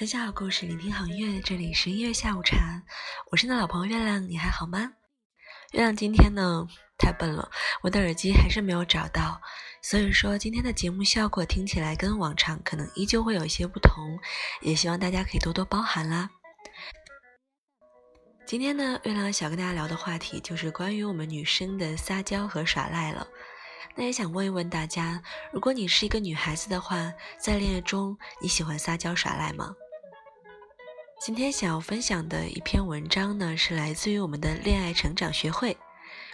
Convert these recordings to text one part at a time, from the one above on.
分享好故事，聆听好音乐，这里是音乐下午茶，我是你的老朋友月亮，你还好吗？月亮今天呢太笨了，我的耳机还是没有找到，所以说今天的节目效果听起来跟往常可能依旧会有一些不同，也希望大家可以多多包涵啦。今天呢，月亮想跟大家聊的话题就是关于我们女生的撒娇和耍赖了。那也想问一问大家，如果你是一个女孩子的话，在恋爱中你喜欢撒娇耍赖吗？今天想要分享的一篇文章呢，是来自于我们的恋爱成长学会，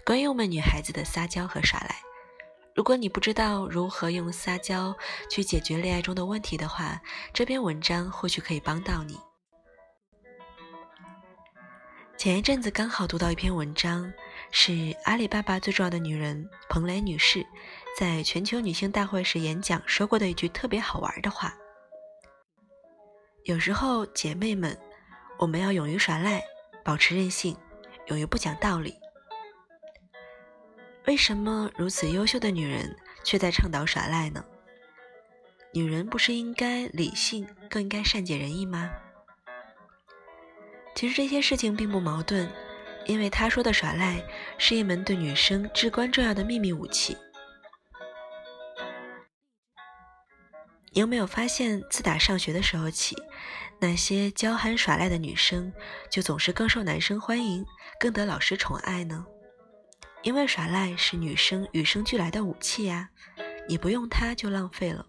关于我们女孩子的撒娇和耍赖。如果你不知道如何用撒娇去解决恋爱中的问题的话，这篇文章或许可以帮到你。前一阵子刚好读到一篇文章，是阿里巴巴最重要的女人彭蕾女士在全球女性大会时演讲说过的一句特别好玩的话。有时候，姐妹们，我们要勇于耍赖，保持任性，勇于不讲道理。为什么如此优秀的女人却在倡导耍赖呢？女人不是应该理性，更应该善解人意吗？其实这些事情并不矛盾，因为她说的耍赖是一门对女生至关重要的秘密武器。你有没有发现，自打上学的时候起，那些娇憨耍赖的女生就总是更受男生欢迎，更得老师宠爱呢？因为耍赖是女生与生俱来的武器呀，你不用它就浪费了。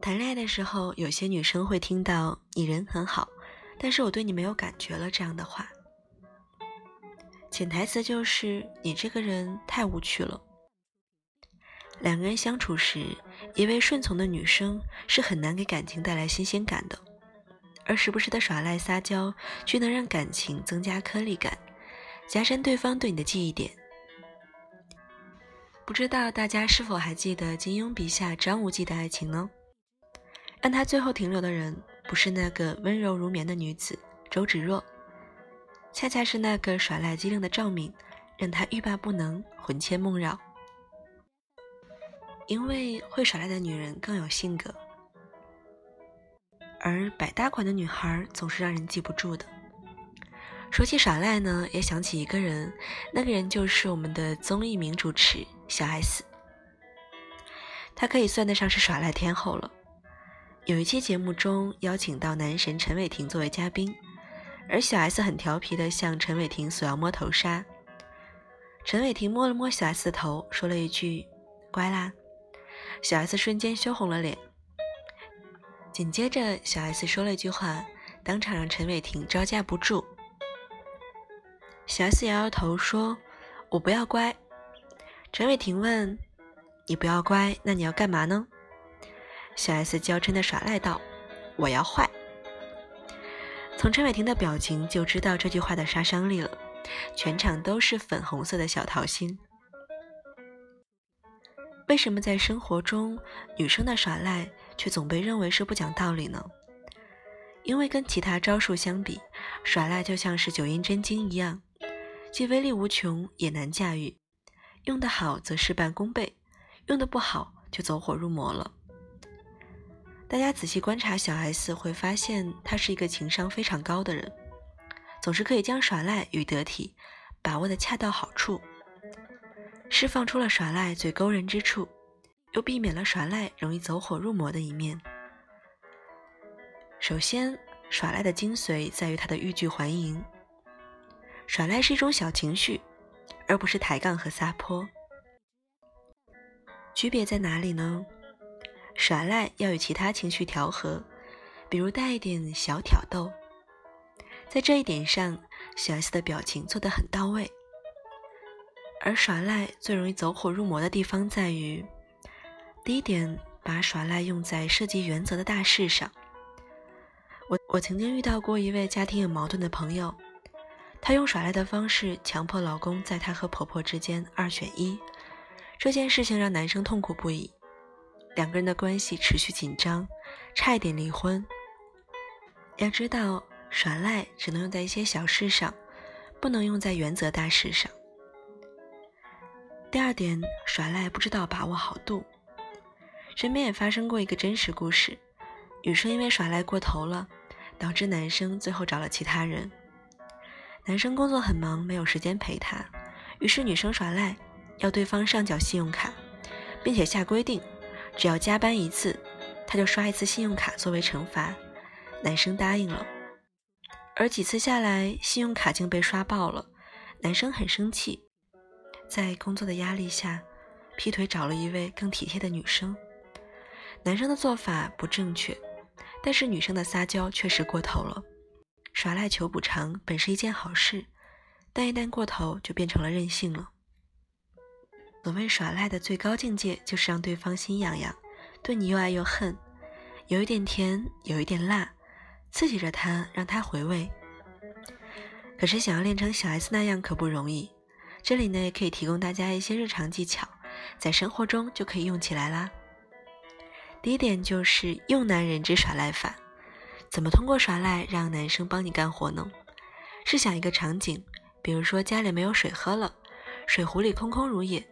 谈恋爱的时候，有些女生会听到“你人很好，但是我对你没有感觉了”这样的话，潜台词就是你这个人太无趣了。两个人相处时，一位顺从的女生是很难给感情带来新鲜感的，而时不时的耍赖撒娇，却能让感情增加颗粒感，加深对方对你的记忆点。不知道大家是否还记得金庸笔下张无忌的爱情呢？让他最后停留的人，不是那个温柔如棉的女子周芷若，恰恰是那个耍赖机灵的赵敏，让他欲罢不能，魂牵梦绕。因为会耍赖的女人更有性格，而百搭款的女孩总是让人记不住的。说起耍赖呢，也想起一个人，那个人就是我们的综艺名主持小 S。她可以算得上是耍赖天后了。有一期节目中邀请到男神陈伟霆作为嘉宾，而小 S 很调皮的向陈伟霆索要摸头杀。陈伟霆摸了摸小 S 的头，说了一句：“乖啦。”小 S 瞬间羞红了脸，紧接着小 S 说了一句话，当场让陈伟霆招架不住。小 S 摇摇头说：“我不要乖。”陈伟霆问：“你不要乖，那你要干嘛呢？”小 S 娇嗔的耍赖道：“我要坏。”从陈伟霆的表情就知道这句话的杀伤力了，全场都是粉红色的小桃心。为什么在生活中，女生的耍赖却总被认为是不讲道理呢？因为跟其他招数相比，耍赖就像是九阴真经一样，既威力无穷，也难驾驭。用得好则事半功倍，用得不好就走火入魔了。大家仔细观察小 S，会发现她是一个情商非常高的人，总是可以将耍赖与得体把握的恰到好处。释放出了耍赖最勾人之处，又避免了耍赖容易走火入魔的一面。首先，耍赖的精髓在于它的欲拒还迎。耍赖是一种小情绪，而不是抬杠和撒泼。区别在哪里呢？耍赖要与其他情绪调和，比如带一点小挑逗。在这一点上，小 S 的表情做得很到位。而耍赖最容易走火入魔的地方在于，第一点，把耍赖用在涉及原则的大事上。我我曾经遇到过一位家庭有矛盾的朋友，她用耍赖的方式强迫老公在她和婆婆之间二选一，这件事情让男生痛苦不已，两个人的关系持续紧张，差一点离婚。要知道，耍赖只能用在一些小事上，不能用在原则大事上。第二点，耍赖不知道把握好度。身边也发生过一个真实故事：女生因为耍赖过头了，导致男生最后找了其他人。男生工作很忙，没有时间陪她，于是女生耍赖，要对方上缴信用卡，并且下规定，只要加班一次，他就刷一次信用卡作为惩罚。男生答应了，而几次下来，信用卡竟被刷爆了，男生很生气，在工作的压力下，劈腿找了一位更体贴的女生。男生的做法不正确，但是女生的撒娇确实过头了。耍赖求补偿本是一件好事，但一旦过头，就变成了任性了。所谓耍赖的最高境界，就是让对方心痒痒，对你又爱又恨，有一点甜，有一点辣，刺激着他，让他回味。可是想要练成小 S 那样可不容易，这里呢也可以提供大家一些日常技巧，在生活中就可以用起来啦。第一点就是用男人之耍赖法，怎么通过耍赖让男生帮你干活呢？试想一个场景，比如说家里没有水喝了，水壶里空空如也，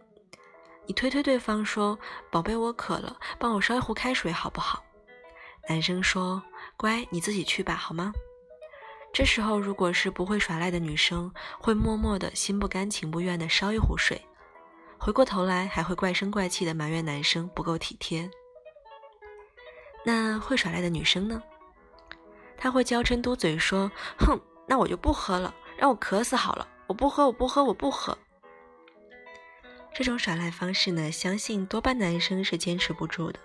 你推推对方说：“宝贝，我渴了，帮我烧一壶开水好不好？”男生说：“乖，你自己去吧，好吗？”这时候如果是不会耍赖的女生，会默默的心不甘情不愿的烧一壶水，回过头来还会怪声怪气的埋怨男生不够体贴。那会耍赖的女生呢？她会娇嗔嘟嘴说：“哼，那我就不喝了，让我渴死好了，我不喝，我不喝，我不喝。”这种耍赖方式呢，相信多半男生是坚持不住的。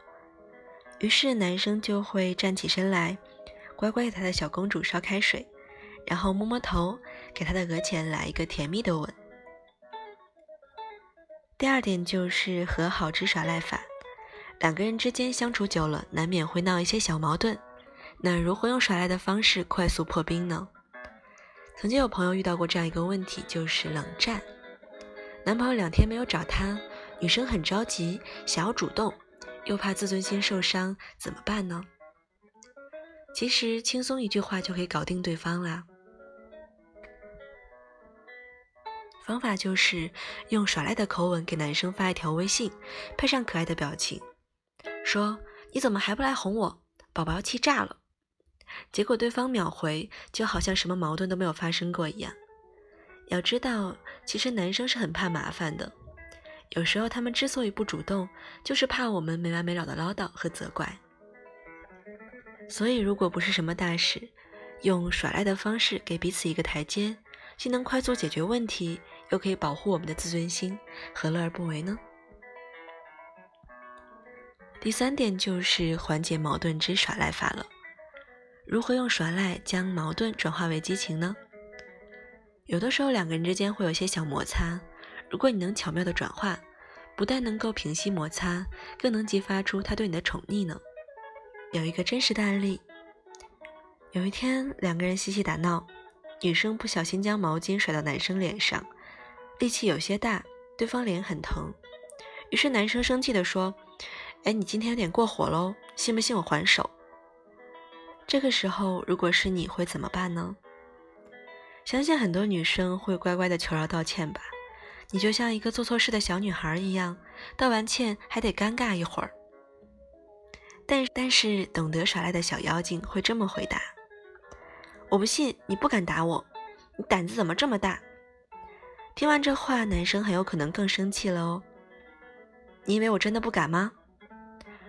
于是男生就会站起身来，乖乖给他的小公主烧开水，然后摸摸头，给他的额前来一个甜蜜的吻。第二点就是和好之耍赖法。两个人之间相处久了，难免会闹一些小矛盾。那如何用耍赖的方式快速破冰呢？曾经有朋友遇到过这样一个问题，就是冷战。男朋友两天没有找她，女生很着急，想要主动，又怕自尊心受伤，怎么办呢？其实轻松一句话就可以搞定对方啦。方法就是用耍赖的口吻给男生发一条微信，配上可爱的表情。说你怎么还不来哄我？宝宝要气炸了。结果对方秒回，就好像什么矛盾都没有发生过一样。要知道，其实男生是很怕麻烦的。有时候他们之所以不主动，就是怕我们没完没了的唠叨和责怪。所以，如果不是什么大事，用耍赖的方式给彼此一个台阶，既能快速解决问题，又可以保护我们的自尊心，何乐而不为呢？第三点就是缓解矛盾之耍赖法了。如何用耍赖将矛盾转化为激情呢？有的时候两个人之间会有些小摩擦，如果你能巧妙的转化，不但能够平息摩擦，更能激发出他对你的宠溺呢。有一个真实的案例：有一天两个人嬉戏打闹，女生不小心将毛巾甩到男生脸上，力气有些大，对方脸很疼。于是男生生气地说。哎，你今天有点过火喽，信不信我还手？这个时候，如果是你会怎么办呢？相信很多女生会乖乖的求饶道歉吧。你就像一个做错事的小女孩一样，道完歉还得尴尬一会儿。但但是懂得耍赖的小妖精会这么回答：我不信，你不敢打我，你胆子怎么这么大？听完这话，男生很有可能更生气了哦。你以为我真的不敢吗？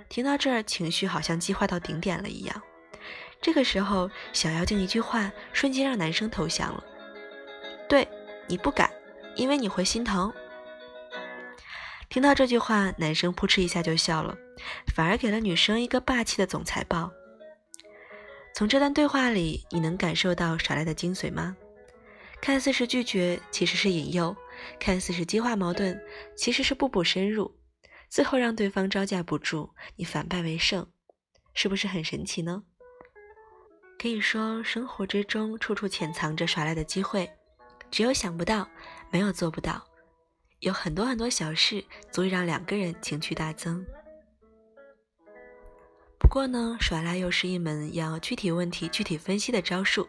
听到这儿，情绪好像激化到顶点了一样。这个时候，小妖精一句话，瞬间让男生投降了。对你不敢，因为你会心疼。听到这句话，男生扑哧一下就笑了，反而给了女生一个霸气的总裁抱。从这段对话里，你能感受到耍赖的精髓吗？看似是拒绝，其实是引诱；看似是激化矛盾，其实是步步深入。最后让对方招架不住，你反败为胜，是不是很神奇呢？可以说，生活之中处处潜藏着耍赖的机会，只有想不到，没有做不到。有很多很多小事足以让两个人情趣大增。不过呢，耍赖又是一门要具体问题具体分析的招数，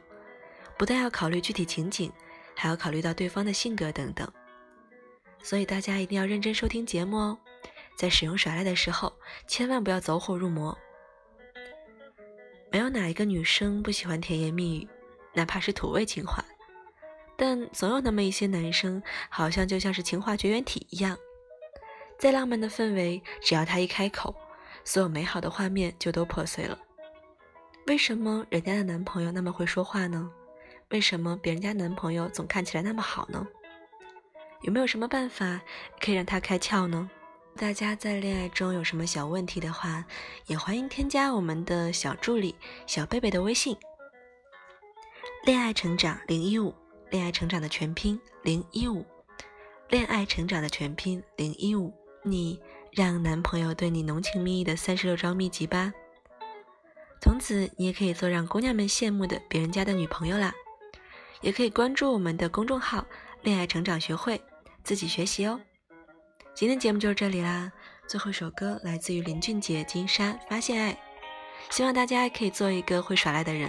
不但要考虑具体情景，还要考虑到对方的性格等等。所以大家一定要认真收听节目哦。在使用耍赖的时候，千万不要走火入魔。没有哪一个女生不喜欢甜言蜜语，哪怕是土味情话。但总有那么一些男生，好像就像是情话绝缘体一样，再浪漫的氛围，只要他一开口，所有美好的画面就都破碎了。为什么人家的男朋友那么会说话呢？为什么别人家男朋友总看起来那么好呢？有没有什么办法可以让他开窍呢？大家在恋爱中有什么小问题的话，也欢迎添加我们的小助理小贝贝的微信。恋爱成长零一五，恋爱成长的全拼零一五，恋爱成长的全拼零一五，你让男朋友对你浓情蜜意的三十六招秘籍吧。从此你也可以做让姑娘们羡慕的别人家的女朋友啦。也可以关注我们的公众号“恋爱成长学会”，自己学习哦。今天节目就是这里啦，最后一首歌来自于林俊杰《金莎发现爱》，希望大家可以做一个会耍赖的人，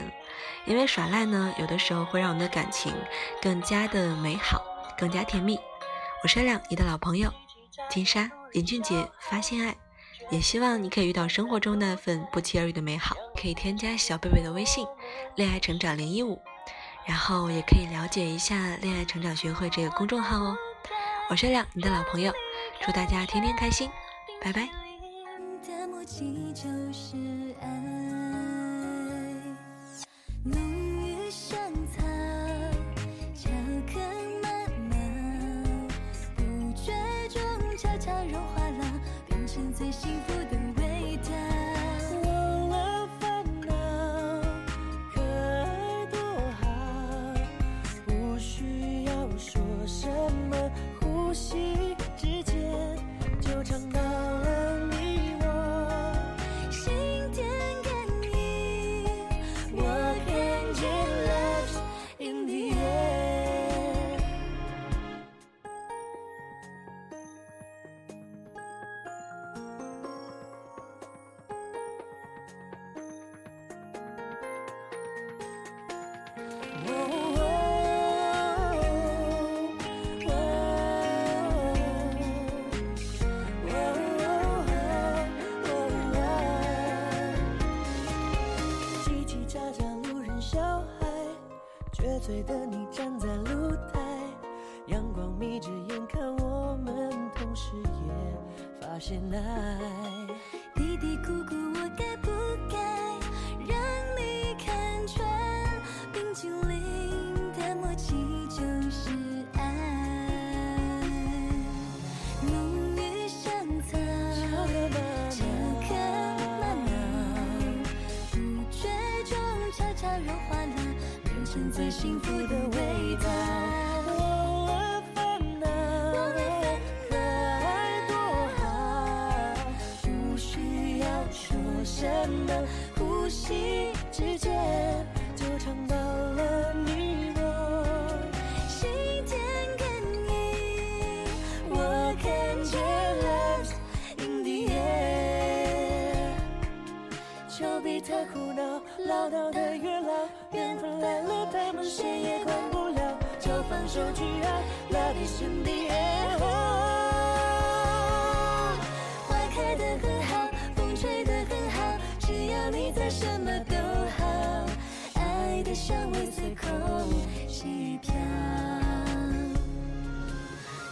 因为耍赖呢，有的时候会让我们的感情更加的美好，更加甜蜜。我是亮，你的老朋友，金莎林俊杰《发现爱》，也希望你可以遇到生活中那份不期而遇的美好。可以添加小贝贝的微信“恋爱成长零一五”，然后也可以了解一下“恋爱成长学会”这个公众号哦。我是亮，你的老朋友，祝大家天天开心，拜拜。醉幸福的味道，忘了烦恼，可爱多好，不需要说什么，呼吸之间就尝到了你我心电感应，我看见 love in the air，丘比特苦恼，唠叨的。谁也管不了，就放手去爱。Love is in the air，花开的很好，风吹的很好，只要你在，什么都好。爱的香味随空气飘。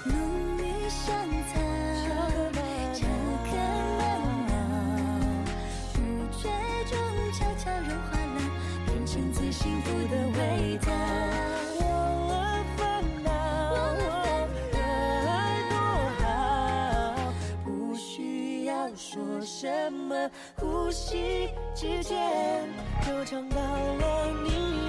浓郁香草说什么呼吸之间，就尝到了你。